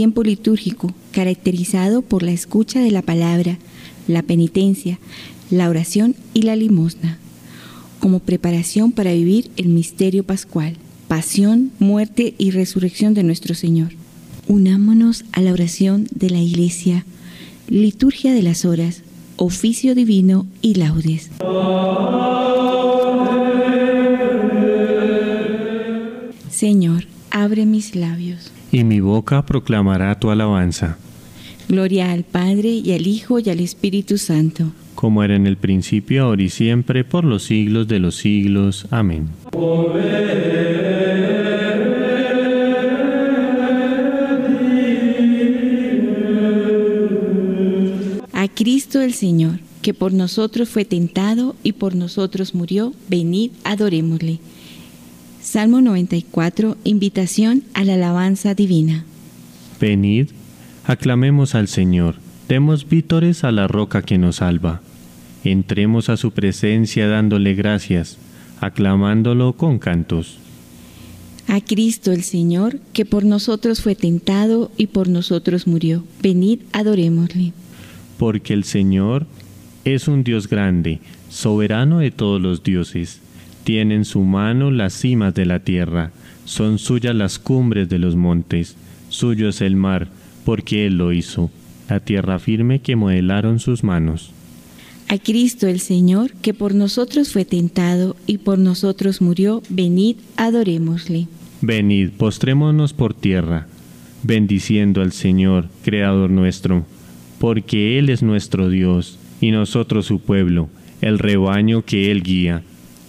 tiempo litúrgico caracterizado por la escucha de la palabra, la penitencia, la oración y la limosna, como preparación para vivir el misterio pascual, pasión, muerte y resurrección de nuestro Señor. Unámonos a la oración de la Iglesia, liturgia de las horas, oficio divino y laudes. Señor, abre mis labios. Y mi boca proclamará tu alabanza. Gloria al Padre y al Hijo y al Espíritu Santo. Como era en el principio, ahora y siempre, por los siglos de los siglos. Amén. A Cristo el Señor, que por nosotros fue tentado y por nosotros murió, venid, adorémosle. Salmo 94, invitación a la alabanza divina. Venid, aclamemos al Señor, demos vítores a la roca que nos salva. Entremos a su presencia dándole gracias, aclamándolo con cantos. A Cristo el Señor, que por nosotros fue tentado y por nosotros murió. Venid, adorémosle. Porque el Señor es un Dios grande, soberano de todos los dioses. Tiene en su mano las cimas de la tierra, son suyas las cumbres de los montes, suyo es el mar, porque Él lo hizo, la tierra firme que modelaron sus manos. A Cristo el Señor, que por nosotros fue tentado y por nosotros murió, venid, adorémosle. Venid, postrémonos por tierra, bendiciendo al Señor, Creador nuestro, porque Él es nuestro Dios, y nosotros su pueblo, el rebaño que Él guía.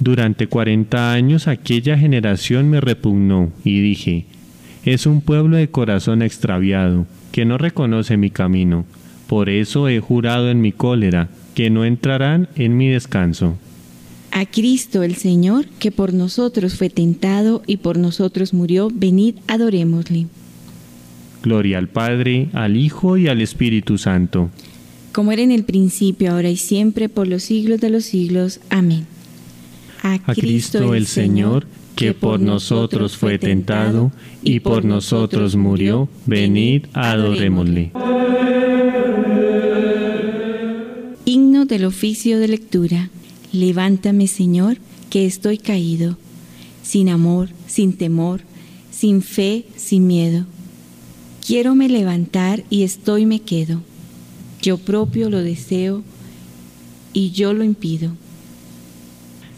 Durante cuarenta años aquella generación me repugnó y dije, es un pueblo de corazón extraviado, que no reconoce mi camino. Por eso he jurado en mi cólera, que no entrarán en mi descanso. A Cristo el Señor, que por nosotros fue tentado y por nosotros murió, venid, adorémosle. Gloria al Padre, al Hijo y al Espíritu Santo. Como era en el principio, ahora y siempre, por los siglos de los siglos. Amén. A Cristo el Señor, que por nosotros fue tentado y por nosotros murió, venid, adorémosle. Himno del oficio de lectura. Levántame, Señor, que estoy caído, sin amor, sin temor, sin fe, sin miedo. Quiero me levantar y estoy me quedo. Yo propio lo deseo y yo lo impido.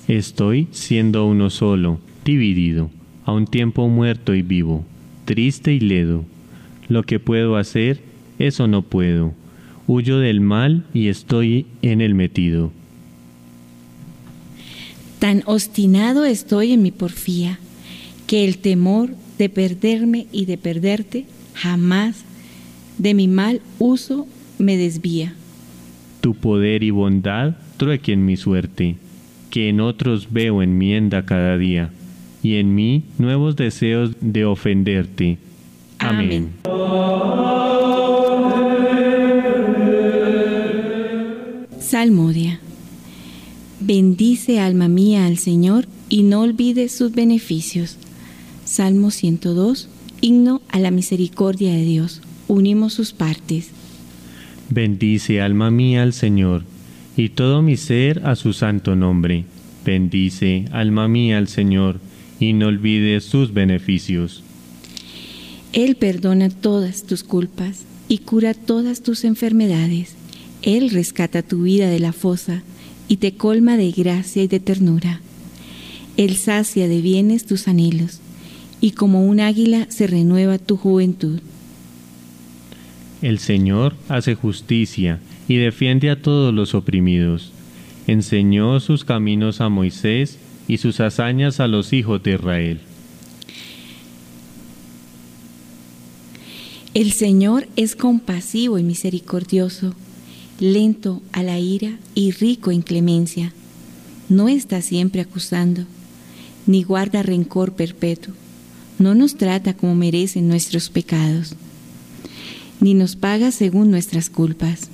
Estoy siendo uno solo, dividido, a un tiempo muerto y vivo, triste y ledo. Lo que puedo hacer, eso no puedo. Huyo del mal y estoy en el metido. Tan obstinado estoy en mi porfía, que el temor de perderme y de perderte jamás de mi mal uso me desvía. Tu poder y bondad truequen mi suerte, que en otros veo enmienda cada día, y en mí nuevos deseos de ofenderte. Amén. Salmodia. Bendice alma mía al Señor y no olvides sus beneficios. Salmo 102, himno a la misericordia de Dios. Unimos sus partes. Bendice alma mía al Señor, y todo mi ser a su santo nombre. Bendice alma mía al Señor, y no olvides sus beneficios. Él perdona todas tus culpas y cura todas tus enfermedades. Él rescata tu vida de la fosa y te colma de gracia y de ternura. Él sacia de bienes tus anhelos y como un águila se renueva tu juventud. El Señor hace justicia y defiende a todos los oprimidos. Enseñó sus caminos a Moisés y sus hazañas a los hijos de Israel. El Señor es compasivo y misericordioso, lento a la ira y rico en clemencia. No está siempre acusando, ni guarda rencor perpetuo. No nos trata como merecen nuestros pecados, ni nos paga según nuestras culpas.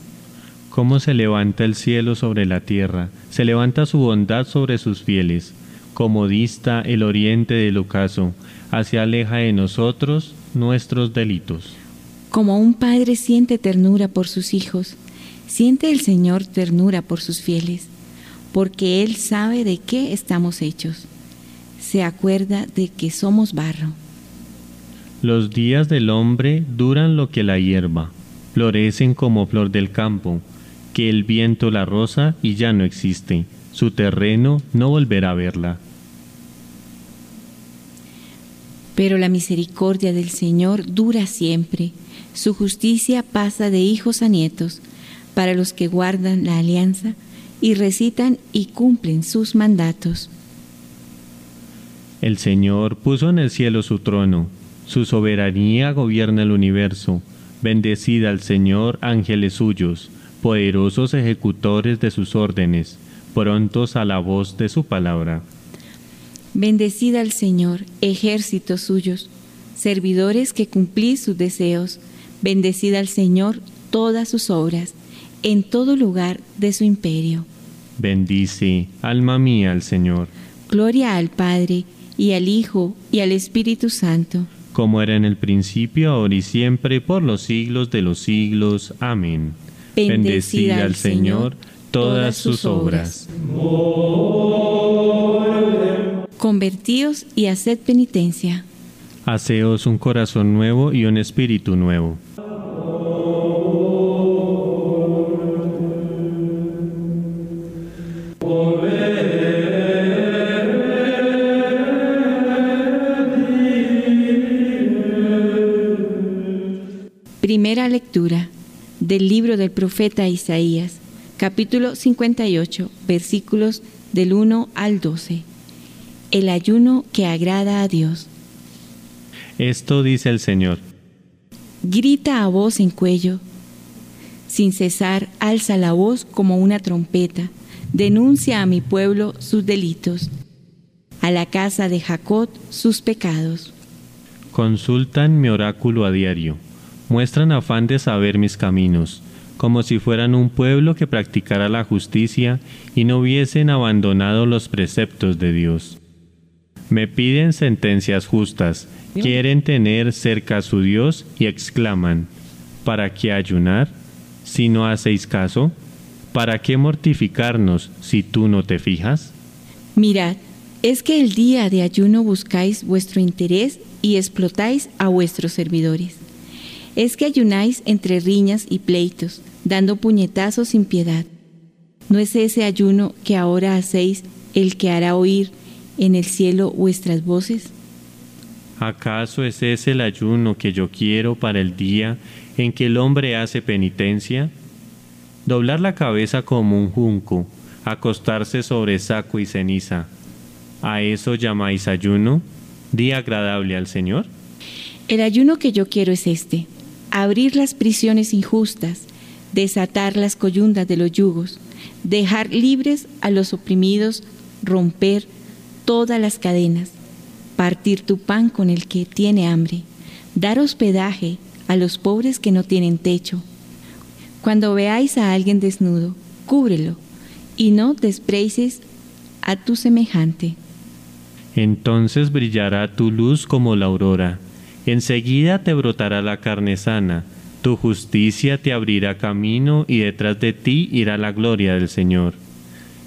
Cómo se levanta el cielo sobre la tierra, se levanta su bondad sobre sus fieles, como dista el oriente del ocaso, hacia aleja de nosotros nuestros delitos. Como un padre siente ternura por sus hijos, siente el Señor ternura por sus fieles, porque Él sabe de qué estamos hechos. Se acuerda de que somos barro. Los días del hombre duran lo que la hierba, florecen como flor del campo, que el viento la rosa y ya no existe, su terreno no volverá a verla. Pero la misericordia del Señor dura siempre su justicia pasa de hijos a nietos para los que guardan la alianza y recitan y cumplen sus mandatos. El Señor puso en el cielo su trono, su soberanía gobierna el universo. Bendecida al Señor ángeles suyos, poderosos ejecutores de sus órdenes, prontos a la voz de su palabra. Bendecida al Señor, ejércitos suyos, servidores que cumplís sus deseos Bendecida al Señor todas sus obras, en todo lugar de su imperio. Bendice, alma mía, al Señor. Gloria al Padre, y al Hijo, y al Espíritu Santo. Como era en el principio, ahora y siempre, por los siglos de los siglos. Amén. Bendecida, al Señor todas sus obras. Convertíos y haced penitencia. Haceos un corazón nuevo y un espíritu nuevo. Primera lectura del libro del profeta Isaías, capítulo 58, versículos del 1 al 12. El ayuno que agrada a Dios. Esto dice el Señor. Grita a voz en cuello. Sin cesar, alza la voz como una trompeta. Denuncia a mi pueblo sus delitos. A la casa de Jacob sus pecados. Consultan mi oráculo a diario. Muestran afán de saber mis caminos, como si fueran un pueblo que practicara la justicia y no hubiesen abandonado los preceptos de Dios. Me piden sentencias justas quieren tener cerca a su Dios y exclaman, ¿para qué ayunar si no hacéis caso? ¿Para qué mortificarnos si tú no te fijas? Mirad, es que el día de ayuno buscáis vuestro interés y explotáis a vuestros servidores. Es que ayunáis entre riñas y pleitos, dando puñetazos sin piedad. ¿No es ese ayuno que ahora hacéis el que hará oír en el cielo vuestras voces? ¿Acaso es ese el ayuno que yo quiero para el día en que el hombre hace penitencia? Doblar la cabeza como un junco, acostarse sobre saco y ceniza. ¿A eso llamáis ayuno? ¿Día agradable al Señor? El ayuno que yo quiero es este, abrir las prisiones injustas, desatar las coyundas de los yugos, dejar libres a los oprimidos, romper todas las cadenas partir tu pan con el que tiene hambre, dar hospedaje a los pobres que no tienen techo. Cuando veáis a alguien desnudo, cúbrelo y no desprecies a tu semejante. Entonces brillará tu luz como la aurora, enseguida te brotará la carne sana, tu justicia te abrirá camino y detrás de ti irá la gloria del Señor.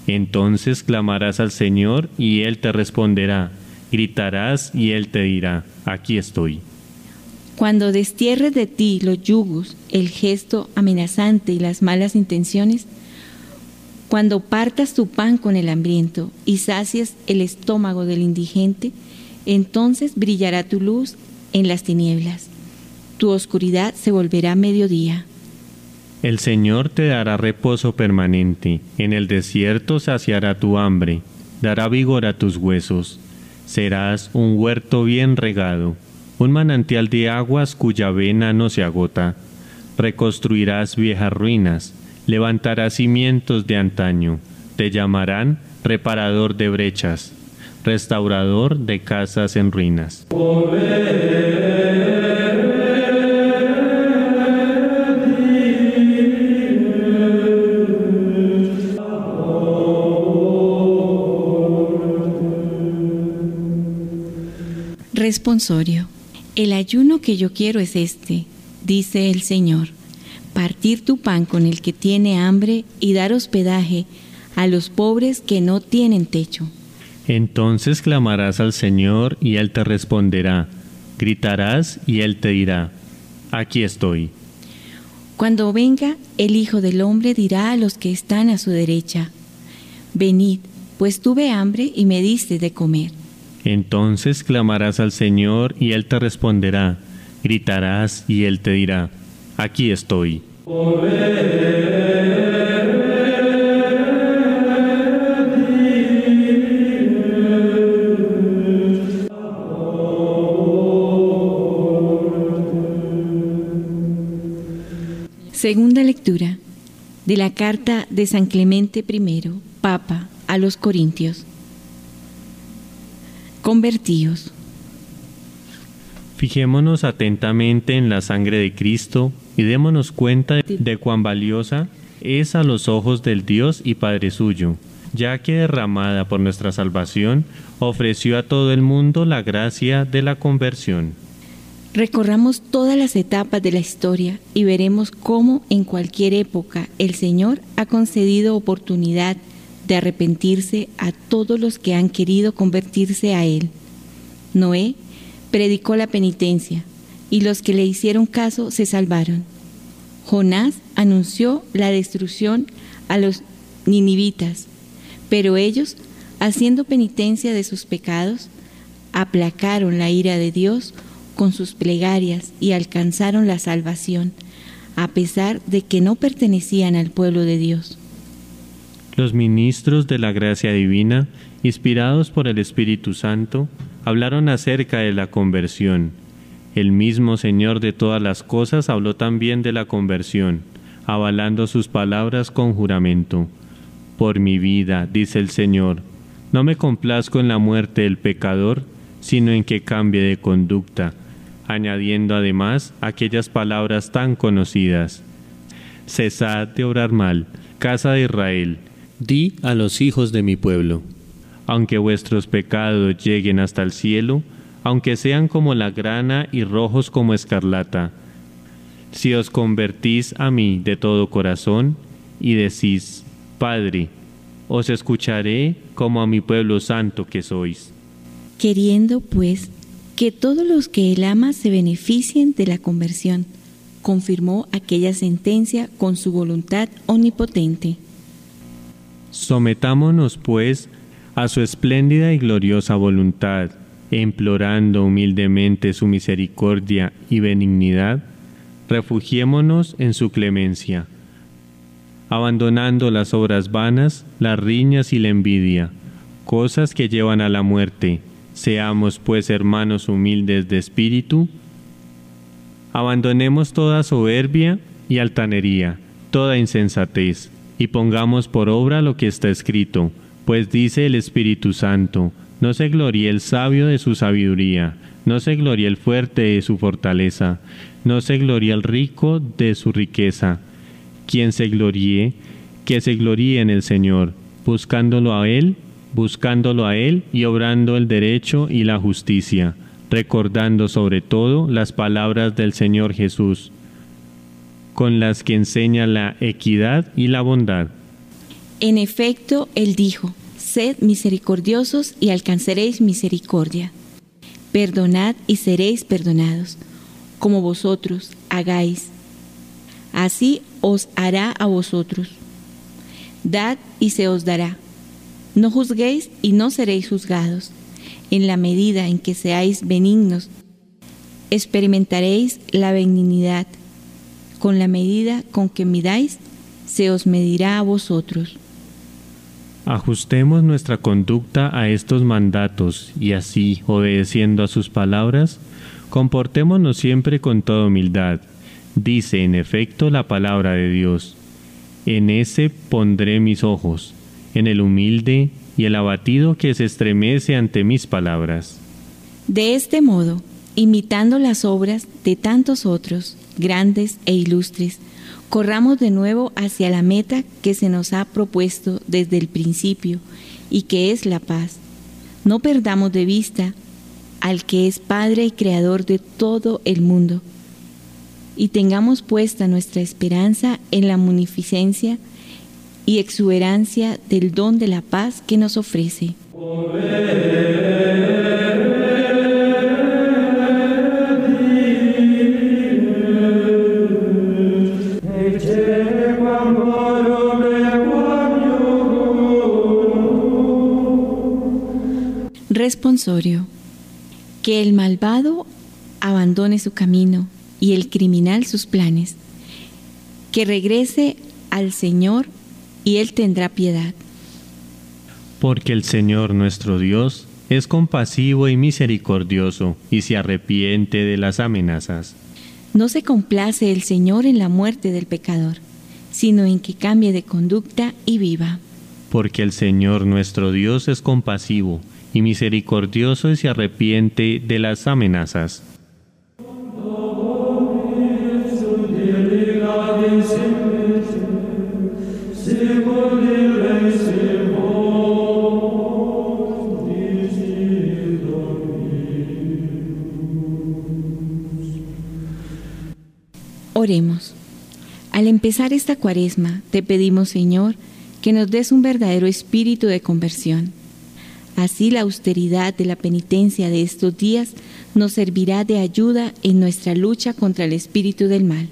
Entonces clamarás al Señor y Él te responderá gritarás y Él te dirá, aquí estoy. Cuando destierres de ti los yugos, el gesto amenazante y las malas intenciones, cuando partas tu pan con el hambriento y sacias el estómago del indigente, entonces brillará tu luz en las tinieblas. Tu oscuridad se volverá mediodía. El Señor te dará reposo permanente, en el desierto saciará tu hambre, dará vigor a tus huesos serás un huerto bien regado, un manantial de aguas cuya vena no se agota. Reconstruirás viejas ruinas, levantarás cimientos de antaño, te llamarán reparador de brechas, restaurador de casas en ruinas. Responsorio. El ayuno que yo quiero es este, dice el Señor, partir tu pan con el que tiene hambre y dar hospedaje a los pobres que no tienen techo. Entonces clamarás al Señor y Él te responderá, gritarás y Él te dirá, aquí estoy. Cuando venga el Hijo del Hombre dirá a los que están a su derecha, venid, pues tuve hambre y me diste de comer. Entonces clamarás al Señor y Él te responderá, gritarás y Él te dirá, aquí estoy. De la carta de San Clemente I, Papa, a los Corintios. Convertíos. Fijémonos atentamente en la sangre de Cristo y démonos cuenta de cuán valiosa es a los ojos del Dios y Padre suyo, ya que derramada por nuestra salvación, ofreció a todo el mundo la gracia de la conversión. Recorramos todas las etapas de la historia y veremos cómo en cualquier época el Señor ha concedido oportunidad de arrepentirse a todos los que han querido convertirse a Él. Noé predicó la penitencia y los que le hicieron caso se salvaron. Jonás anunció la destrucción a los ninivitas, pero ellos, haciendo penitencia de sus pecados, aplacaron la ira de Dios con sus plegarias y alcanzaron la salvación, a pesar de que no pertenecían al pueblo de Dios. Los ministros de la gracia divina, inspirados por el Espíritu Santo, hablaron acerca de la conversión. El mismo Señor de todas las cosas habló también de la conversión, avalando sus palabras con juramento. Por mi vida, dice el Señor, no me complazco en la muerte del pecador, sino en que cambie de conducta añadiendo además aquellas palabras tan conocidas. Cesad de obrar mal, casa de Israel, di a los hijos de mi pueblo. Aunque vuestros pecados lleguen hasta el cielo, aunque sean como la grana y rojos como escarlata, si os convertís a mí de todo corazón y decís, Padre, os escucharé como a mi pueblo santo que sois. Queriendo pues que todos los que él ama se beneficien de la conversión, confirmó aquella sentencia con su voluntad omnipotente. Sometámonos, pues, a su espléndida y gloriosa voluntad, implorando humildemente su misericordia y benignidad, refugiémonos en su clemencia, abandonando las obras vanas, las riñas y la envidia, cosas que llevan a la muerte, Seamos pues hermanos humildes de espíritu, abandonemos toda soberbia y altanería, toda insensatez, y pongamos por obra lo que está escrito, pues dice el Espíritu Santo, no se gloríe el sabio de su sabiduría, no se gloríe el fuerte de su fortaleza, no se gloríe el rico de su riqueza. Quien se gloríe, que se gloríe en el Señor, buscándolo a Él buscándolo a Él y obrando el derecho y la justicia, recordando sobre todo las palabras del Señor Jesús, con las que enseña la equidad y la bondad. En efecto, Él dijo, Sed misericordiosos y alcanzaréis misericordia. Perdonad y seréis perdonados, como vosotros hagáis. Así os hará a vosotros. Dad y se os dará no juzguéis y no seréis juzgados. En la medida en que seáis benignos, experimentaréis la benignidad. Con la medida con que midáis, se os medirá a vosotros. Ajustemos nuestra conducta a estos mandatos y así, obedeciendo a sus palabras, Comportémonos siempre con toda humildad. Dice en efecto la palabra de Dios. En ese pondré mis ojos, en el humilde y el abatido que se estremece ante mis palabras. De este modo, imitando las obras de tantos otros, grandes e ilustres, corramos de nuevo hacia la meta que se nos ha propuesto desde el principio y que es la paz. No perdamos de vista al que es Padre y Creador de todo el mundo, y tengamos puesta nuestra esperanza en la munificencia y exuberancia del don de la paz que nos ofrece. Responsorio que el malvado abandone su camino y el criminal sus planes, que regrese al Señor y Él tendrá piedad. Porque el Señor nuestro Dios es compasivo y misericordioso y se arrepiente de las amenazas. No se complace el Señor en la muerte del pecador, sino en que cambie de conducta y viva. Porque el Señor nuestro Dios es compasivo y misericordioso y se arrepiente de las amenazas. Al empezar esta cuaresma, te pedimos, Señor, que nos des un verdadero espíritu de conversión Así la austeridad de la penitencia de estos días nos servirá de ayuda en nuestra lucha contra el espíritu del mal.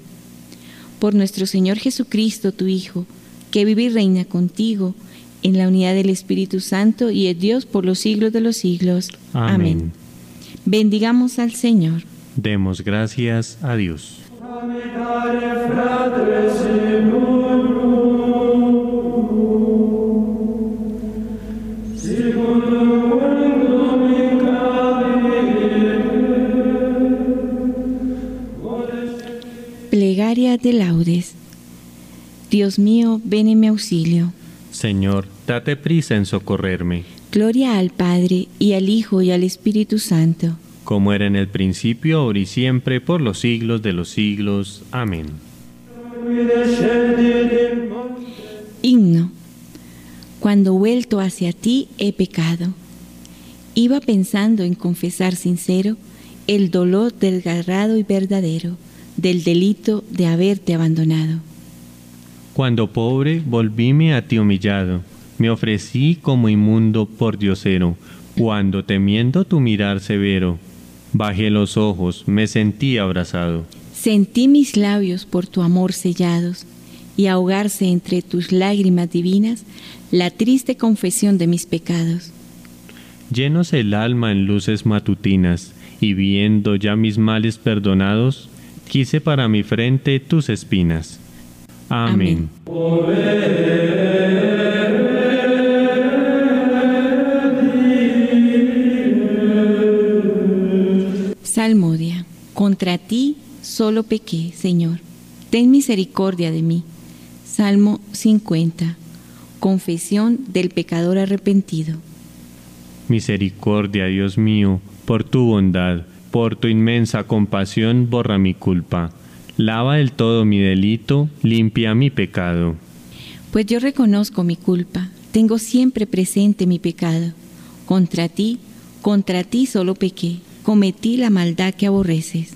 Por nuestro Señor Jesucristo, tu Hijo, que vive y reina contigo en la unidad del Espíritu Santo y es Dios por los siglos de los siglos. Amén. Bendigamos al Señor. Demos gracias a Dios. De laudes. Dios mío, ven en mi auxilio. Señor, date prisa en socorrerme. Gloria al Padre, y al Hijo, y al Espíritu Santo. Como era en el principio, ahora y siempre, por los siglos de los siglos. Amén. Himno. Cuando vuelto hacia ti he pecado. Iba pensando en confesar sincero el dolor desgarrado y verdadero del delito de haberte abandonado. Cuando pobre volvíme a ti humillado, me ofrecí como inmundo por diosero, cuando temiendo tu mirar severo, bajé los ojos, me sentí abrazado. Sentí mis labios por tu amor sellados, y ahogarse entre tus lágrimas divinas la triste confesión de mis pecados. Llenos el alma en luces matutinas, y viendo ya mis males perdonados, quise para mi frente tus espinas. Amén. Salmodia. Contra ti solo pequé, Señor. Ten misericordia de mí. Salmo 50. Confesión del pecador arrepentido. Misericordia, Dios mío, por tu bondad por tu inmensa compasión borra mi culpa. Lava del todo mi delito, limpia mi pecado. Pues yo reconozco mi culpa, tengo siempre presente mi pecado. Contra ti, contra ti solo pequé, cometí la maldad que aborreces.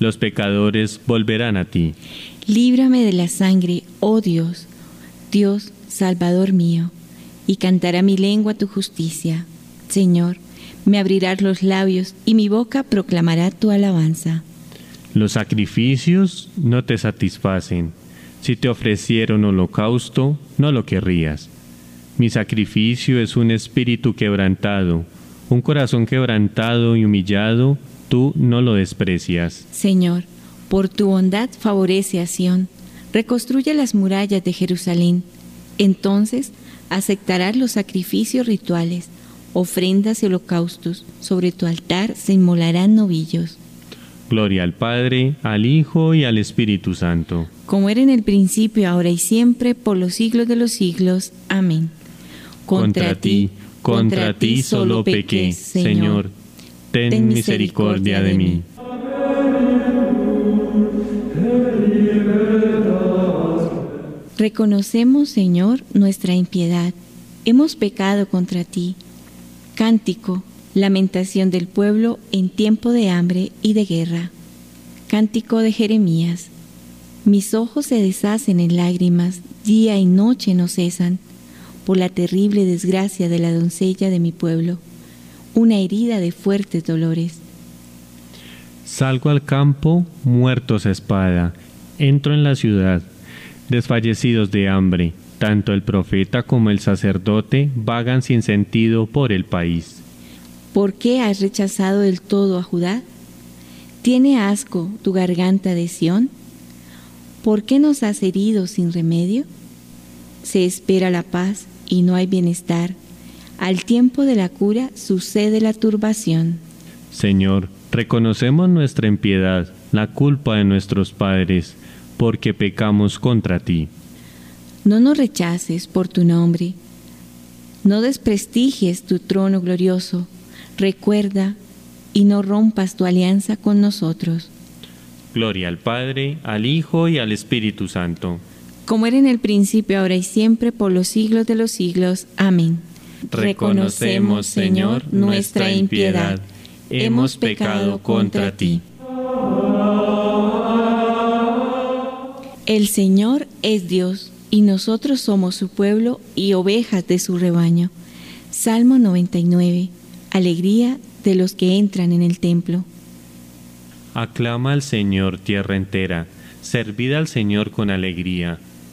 los pecadores volverán a ti. Líbrame de la sangre, oh Dios, Dios, Salvador mío, y cantará mi lengua tu justicia. Señor, me abrirás los labios y mi boca proclamará tu alabanza. Los sacrificios no te satisfacen. Si te ofrecieron holocausto, no lo querrías. Mi sacrificio es un espíritu quebrantado, un corazón quebrantado y humillado, tú no lo desprecias. Señor, por tu bondad favorece a Sión, reconstruye las murallas de Jerusalén. Entonces aceptarás los sacrificios rituales, ofrendas y holocaustos. Sobre tu altar se inmolarán novillos. Gloria al Padre, al Hijo y al Espíritu Santo. Como era en el principio, ahora y siempre, por los siglos de los siglos. Amén. Contra, ti, contra ti solo pequé, Señor. Ten, misericordia de mí. Reconocemos, Señor, nuestra impiedad. Hemos pecado contra ti. Cántico Lamentación del pueblo en tiempo de hambre y de guerra. Cántico de Jeremías. Mis ojos se deshacen en lágrimas, día y noche no cesan, por la terrible desgracia de la doncella de mi pueblo, una herida de fuertes dolores. Salgo al campo, muertos a espada, entro en la ciudad, desfallecidos de hambre, tanto el profeta como el sacerdote vagan sin sentido por el país. ¿Por qué has rechazado del todo a Judá? ¿Tiene asco tu garganta de Sión? ¿Por qué nos has herido sin remedio? Se espera la paz y no hay bienestar. Al tiempo de la cura sucede la turbación. Señor, reconocemos nuestra impiedad, la culpa de nuestros padres, porque pecamos contra ti. No nos rechaces por tu nombre, no desprestigies tu trono glorioso recuerda y no rompas tu alianza con nosotros. Gloria al Padre, al Hijo y al Espíritu Santo. Como era en el principio, ahora y siempre, por los siglos de los siglos. Amén. Reconocemos, Señor, nuestra impiedad. Hemos pecado contra ti. El Señor es Dios, y nosotros somos su pueblo y ovejas de su rebaño. Salmo 99 alegría de los que entran en el templo. Aclama al Señor tierra entera, servid al Señor con alegría,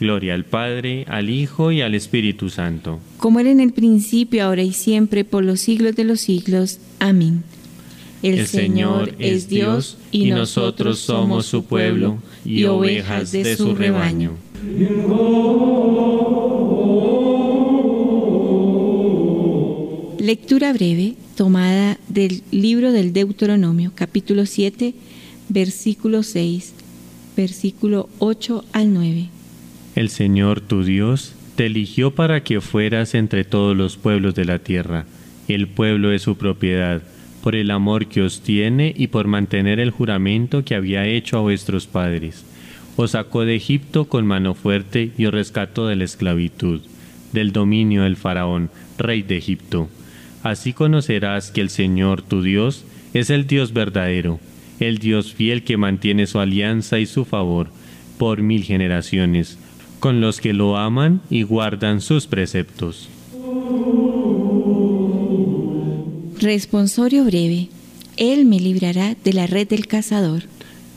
Gloria al Padre, al Hijo y al Espíritu Santo. Como era en el principio, ahora y siempre, por los siglos de los siglos. Amén. El, Señor es Dios y nosotros somos su pueblo y ovejas de su rebaño. Lectura breve tomada del libro del Deuteronomio, capítulo 7, versículo 6, versículo 8 al 9. El Señor tu Dios te eligió para que fueras entre todos los pueblos de la tierra. El pueblo es su propiedad, por el amor que os tiene y por mantener el juramento que había hecho a vuestros padres. Os sacó de Egipto con mano fuerte y os rescató de la esclavitud, del dominio del faraón, rey de Egipto Así conocerás que el Señor tu Dios es el Dios verdadero, el Dios fiel que mantiene su alianza y su favor por mil generaciones, con los que lo aman y guardan sus preceptos. Responsorio breve. Él me librará de la red del cazador.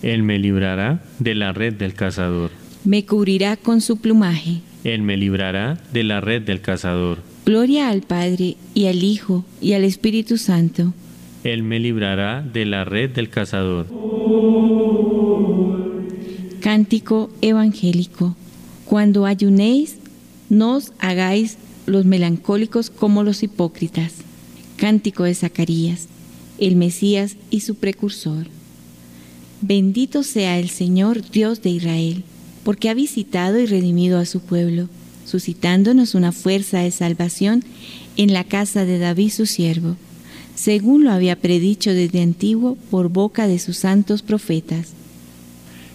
Él me librará de la red del cazador. Me cubrirá con su plumaje. Él me librará de la red del cazador Gloria al Padre y al Hijo y al Espíritu Santo. Él me librará de la red del cazador. Cántico evangélico. Cuando ayunéis, no os hagáis los melancólicos como los hipócritas. Cántico de Zacarías, el Mesías y su precursor. Bendito sea el Señor Dios de Israel, porque ha visitado y redimido a su pueblo, suscitándonos una fuerza de salvación en la casa de David su siervo, según lo había predicho desde antiguo por boca de sus santos profetas.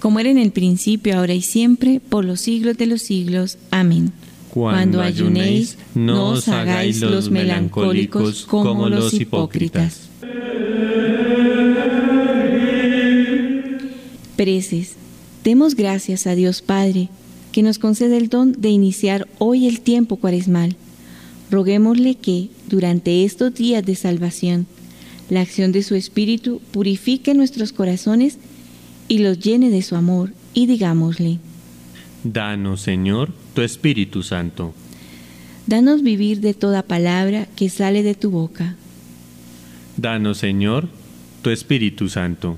Como era en el principio, ahora y siempre, por los siglos de los siglos. Amén. Cuando ayunéis, no os hagáis los melancólicos como los hipócritas. Preces. Demos gracias a Dios Padre, que nos concede el don de iniciar hoy el tiempo cuaresmal Roguémosle que, durante estos días de salvación, la acción de su Espíritu purifique nuestros corazones y los llene de su amor, y digámosle, Danos, Señor, tu Espíritu Santo. Danos vivir de toda palabra que sale de tu boca. Danos, Señor, tu Espíritu Santo.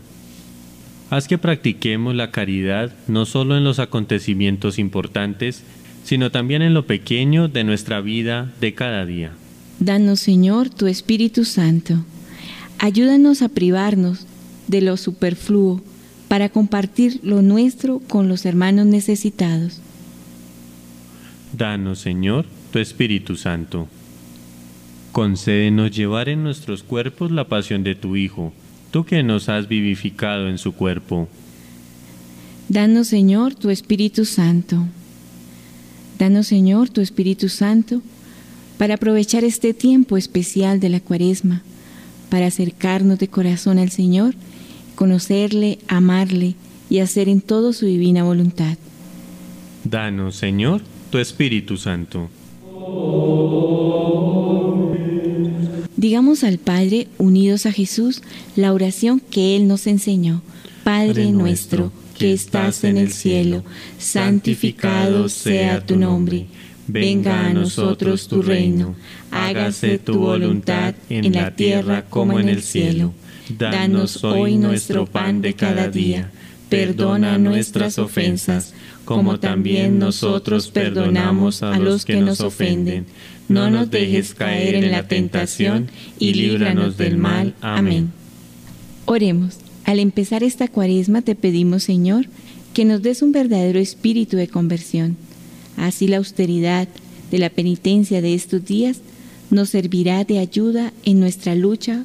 Haz que practiquemos la caridad no solo en los acontecimientos importantes, sino también en lo pequeño de nuestra vida de cada día. Danos, Señor, tu Espíritu Santo. Ayúdanos a privarnos de lo superfluo para compartir lo nuestro con los hermanos necesitados. Danos, Señor, tu Espíritu Santo. Concédenos llevar en nuestros cuerpos la pasión de tu Hijo, tú que nos has vivificado en su cuerpo. Danos, Señor, tu Espíritu Santo. Danos, Señor, tu Espíritu Santo para aprovechar este tiempo especial de la cuaresma, para acercarnos de corazón al Señor, conocerle, amarle y hacer en todo su divina voluntad. Danos, Señor, tu Espíritu Santo. Digamos al Padre, unidos a Jesús, la oración que Él nos enseñó. Padre nuestro que estás en el cielo, santificado sea tu nombre. Venga a nosotros tu reino. Hágase tu voluntad en la tierra como en el cielo. Danos hoy nuestro pan de cada día. Perdona nuestras ofensas, como también nosotros perdonamos a los que nos ofenden. No nos dejes caer en la tentación y líbranos del mal. Amén. Oremos. Al empezar esta cuaresma te pedimos, Señor, que nos des un verdadero espíritu de conversión. Así la austeridad de la penitencia de estos días nos servirá de ayuda en nuestra lucha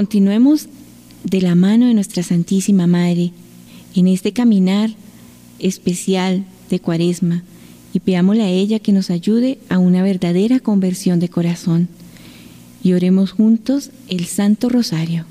Continuemos de la mano de nuestra Santísima Madre en este caminar especial de Cuaresma y pedámosle a ella que nos ayude a una verdadera conversión de corazón. Y oremos juntos el Santo Rosario.